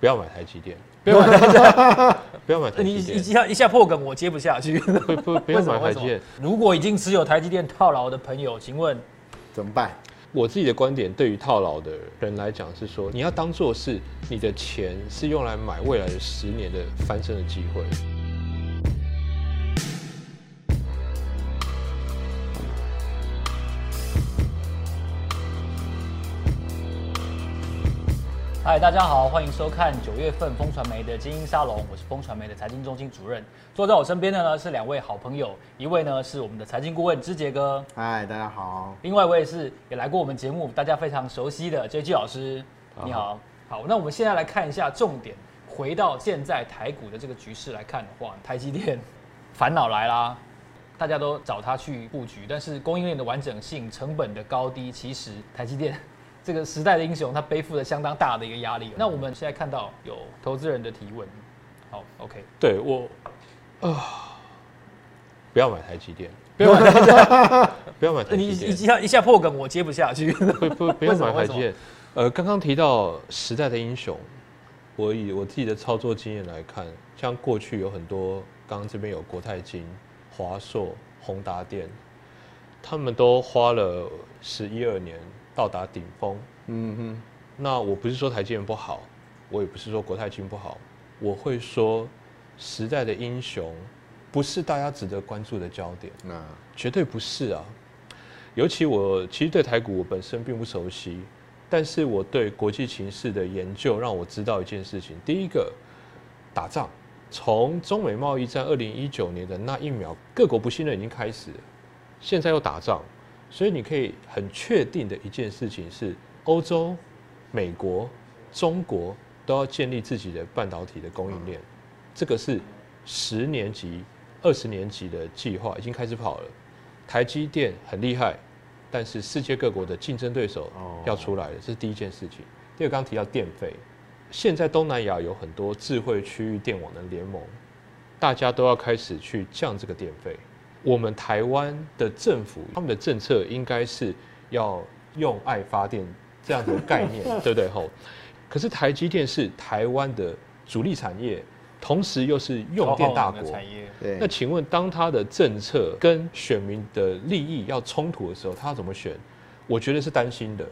不要买台积电，不要买台积电，不要买台你积电，一下一下破梗，我接不下去。不不不要买台积电。如果已经持有台积电套牢的朋友，请问怎么办？我自己的观点，对于套牢的人来讲是说，你要当做是你的钱是用来买未来的十年的翻身的机会。嗨，大家好，欢迎收看九月份风传媒的精英沙龙，我是风传媒的财经中心主任。坐在我身边的呢是两位好朋友，一位呢是我们的财经顾问芝杰哥，嗨，大家好。另外一位是也来过我们节目，大家非常熟悉的 JG 老师。你好，好，那我们现在来看一下重点，回到现在台股的这个局势来看的话，台积电烦恼来啦，大家都找他去布局，但是供应链的完整性、成本的高低，其实台积电这个时代的英雄，他背负了相当大的一个压力。那我们现在看到有投资人的提问，好，OK，对我啊，不要买台积电，不要买台积电，不要买台你一，下一下破梗，我接不下去。不不 不要买台积电。呃，刚刚提到时代的英雄，我以我自己的操作经验来看，像过去有很多，刚刚这边有国泰金、华硕、宏达电，他们都花了十一二年到达顶峰。嗯哼，那我不是说台积电不好，我也不是说国泰金不好，我会说时代的英雄不是大家值得关注的焦点，那绝对不是啊。尤其我其实对台股我本身并不熟悉，但是我对国际情势的研究让我知道一件事情：第一个，打仗，从中美贸易战二零一九年的那一秒，各国不信任已经开始了，现在又打仗，所以你可以很确定的一件事情是，欧洲、美国、中国都要建立自己的半导体的供应链，这个是十年级、二十年级的计划已经开始跑了。台积电很厉害，但是世界各国的竞争对手哦要出来了，这是第一件事情。第二，刚刚提到电费，现在东南亚有很多智慧区域电网的联盟，大家都要开始去降这个电费。我们台湾的政府他们的政策应该是要用爱发电这样的概念，对不对？吼，可是台积电是台湾的主力产业，同时又是用电大国，产业，对，那请问，当他的政策跟选民的利益要冲突的时候，他要怎么选？我觉得是担心的。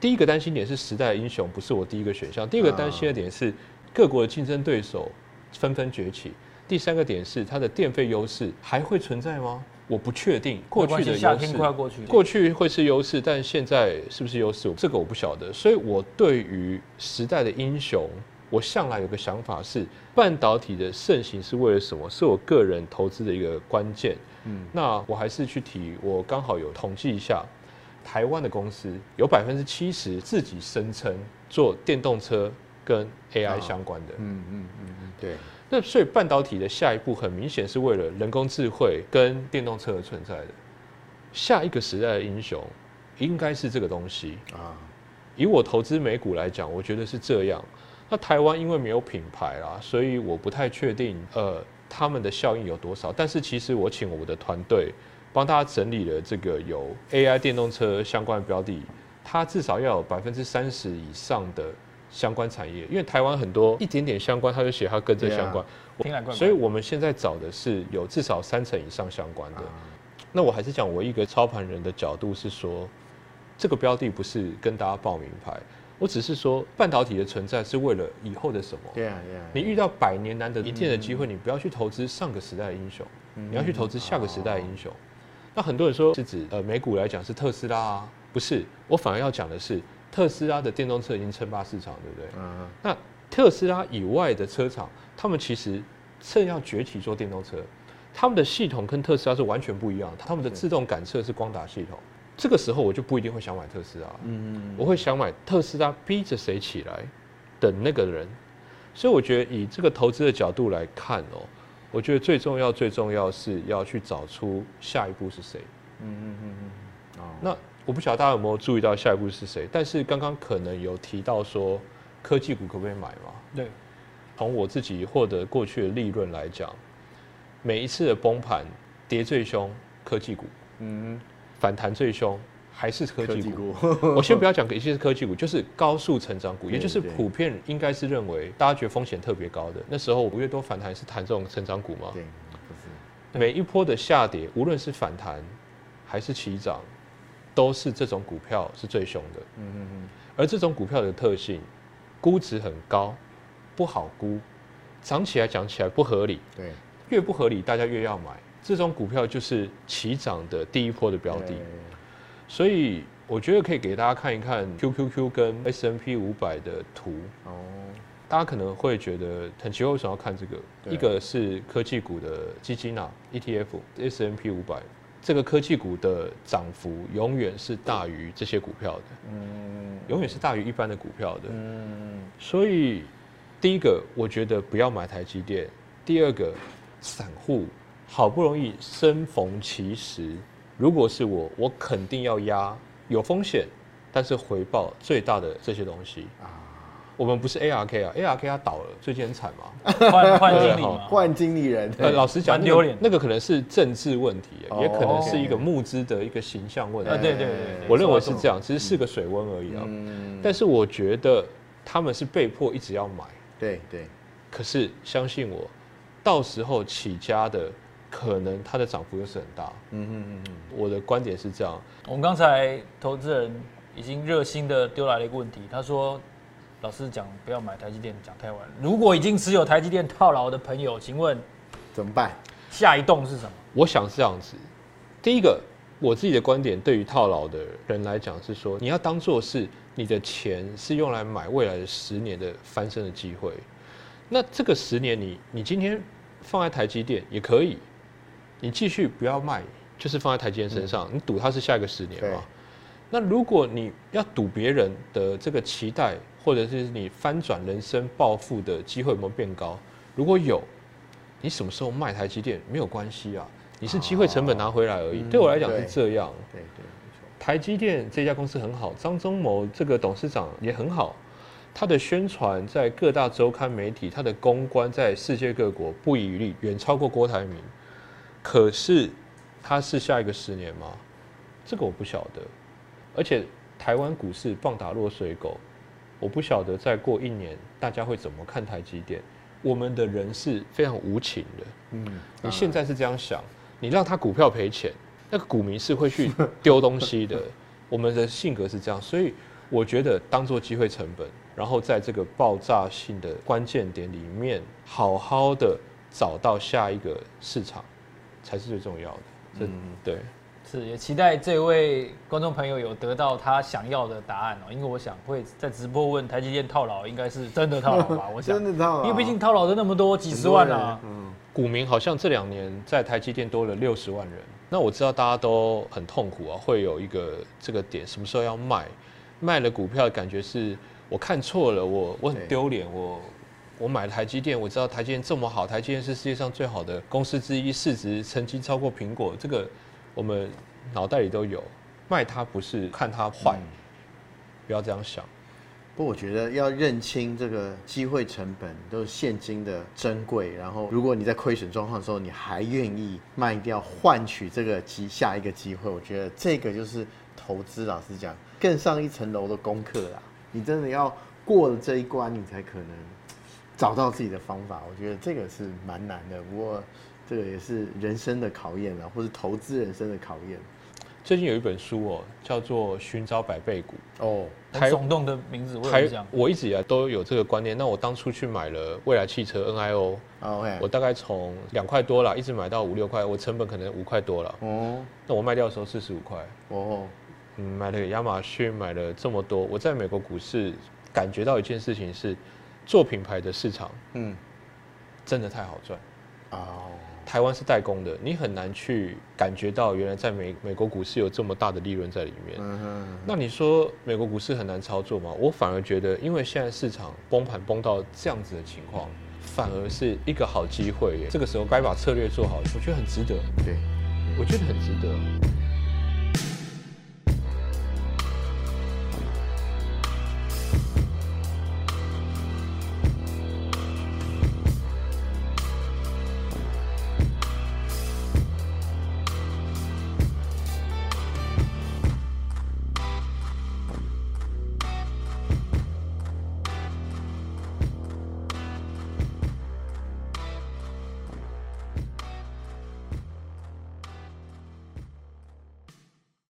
第一个担心点是时代的英雄不是我第一个选项，第二个担心的点是各国的竞争对手纷纷崛起，第三个点是它的电费优势还会存在吗？我不确定。过去的优势夏天快过去，过去会是优势，但现在是不是优势？这个我不晓得。所以我对于时代的英雄，我向来有个想法是，半导体的盛行是为了什么？是我个人投资的一个关键。嗯，那我还是去提，我刚好有统计一下，台湾的公司有百分之七十自己声称做电动车跟 AI 相关的。嗯嗯嗯嗯，对，那所以半导体的下一步很明显是为了人工智慧跟电动车而存在的。下一个时代的英雄应该是这个东西。啊，以我投资美股来讲，我觉得是这样。那台湾因为没有品牌啦，所以我不太确定呃他们的效应有多少。但是其实我请我的团队帮大家整理了这个有 AI 电动车相关的标的，它至少要有百分之三十以上的相关产业，因为台湾很多一点点相关，他就写他跟这对啊相关。所以我们现在找的是有至少三成以上相关的。那我还是讲我一个操盘人的角度是说，这个标的不是跟大家报名牌，我只是说半导体的存在是为了以后的什么。你遇到百年难得一见的机会，你不要去投资上个时代的英雄，你要去投资下个时代的英雄。那很多人说是指呃美股来讲是特斯拉啊，不是，我反而要讲的是特斯拉的电动车已经称霸市场，对不对？嗯那特斯拉以外的车厂，他们其实正要崛起做电动车，他们的系统跟特斯拉是完全不一样的，他们的自动感测是光达系统。这个时候我就不一定会想买特斯拉，嗯我会想买特斯拉逼着谁起来的那个人。所以我觉得以这个投资的角度来看哦，我觉得最重要最重要是要去找出下一步是谁。嗯嗯嗯嗯，哦，那我不晓得大家有没有注意到下一步是谁，但是刚刚可能有提到说科技股可不可以买嘛？对，从我自己获得过去的利润来讲，每一次的崩盘跌最凶科技股，嗯反弹最凶还是科技股。股，我先不要讲一些是科技股，就是高速成长股，也就是普遍应该是认为大家觉得风险特别高的。那时候五月多反弹是谈这种成长股吗？对，不是，每一波的下跌，无论是反弹还是起涨，都是这种股票是最凶的。嗯嗯嗯，而这种股票的特性，估值很高，不好估，涨起来讲起来不合理，对，越不合理大家越要买。这种股票就是起涨的第一波的标的，所以我觉得可以给大家看一看 QQQ 跟 S N P 五百的图。哦，大家可能会觉得很奇怪，为什么要看这个？一个是科技股的基金啊，ETF S M P 五百，这个科技股的涨幅永远是大于这些股票的，嗯永远是大于一般的股票的。嗯，所以，第一个我觉得不要买台积电，第二个散户好不容易生逢其时，如果是我，我肯定要压有风险，但是回报最大的这些东西。啊，我们不是 ARK 啊，ARK 它倒了，最近很惨嘛。换换经理换经理人，呃，老实讲，那个蛮丢脸那个可能是政治问题，哦也可能是一个募资的一个形象问题。啊，。对对对对，我认为是这样。样，只是是个水温而已啊。嗯，但是我觉得他们是被迫一直要买，对对，可是相信我，到时候起家的可能它的涨幅又是很大。嗯嗯嗯嗯，我的观点是这样，我们刚才投资人已经热心的丢来了一个问题，他说：“老师讲不要买台积电，讲太晚了。如果已经持有台积电套牢的朋友，请问怎么办？下一栋是什么？我想是这样子。第一个，我自己的观点，对于套牢的人来讲是说，你要当做是你的钱是用来买未来的十年的翻身的机会。那这个十年你，你今天放在台积电也可以，你继续不要卖，就是放在台积电身上，你赌它是下一个十年对嘛。那如果你要赌别人的这个期待，或者是你翻转人生暴富的机会有没有变高？如果有，你什么时候卖台积电没有关系啊，你是机会成本拿回来而已。嗯对我来讲是这样。对对，没错，台积电这家公司很好，张忠谋这个董事长也很好，他的宣传在各大周刊媒体，他的公关在世界各国不遗余力，远超过郭台铭。可是他是下一个十年吗？这个我不晓得。而且台湾股市棒打落水狗，我不晓得再过一年大家会怎么看台积电。我们的人是非常无情的，嗯，你现在是这样想，你让他股票赔钱，那个股民是会去丢东西的。我们的性格是这样，所以我觉得当做机会成本，然后在这个爆炸性的关键点里面，好好的找到下一个市场，才是最重要的。嗯对，是也期待这位观众朋友有得到他想要的答案哦，因为我想会在直播问台积电套牢，应该是真的套牢吧？我想真，的套牢，因为毕竟套牢的那么多，几十万啊。嗯，股民好像这两年在台积电多了六十万人。那我知道大家都很痛苦啊，会有一个这个点，什么时候要卖？卖了股票，感觉是我看错了，我我很丢脸，我我买了台积电，我知道台积电这么好，台积电是世界上最好的公司之一，市值曾经超过苹果，这个我们脑袋里都有。卖它不是看它坏，嗯不要这样想。不过我觉得要认清这个机会成本都是现金的珍贵，然后如果你在亏损状况的时候，你还愿意卖掉换取这个机下一个机会，我觉得这个就是投资。老实讲，更上一层楼的功课啦。你真的要过了这一关，你才可能找到自己的方法。我觉得这个是蛮难的，不过这个也是人生的考验啊，或是投资人生的考验。最近有一本书哦，叫做《寻找百倍股》。哦，台很耸动的名字，我有台。我一直以来都有这个观念。那我当初去买了未来汽车 NIO，OK，我大概从两块多了，一直买到五六块，我成本可能五块多了。哦那我卖掉的时候四十五块，哦，嗯，买了亚马逊，买了这么多。我在美国股市感觉到一件事情是，做品牌的市场嗯，真的太好赚。哦，台湾是代工的，你很难去感觉到原来在美美国股市有这么大的利润在里面。嗯哼，那你说美国股市很难操作吗？我反而觉得，因为现在市场崩盘崩到这样子的情况，反而是一个好机会耶。这个时候该把策略做好，我觉得很值得，对。我觉得很值得。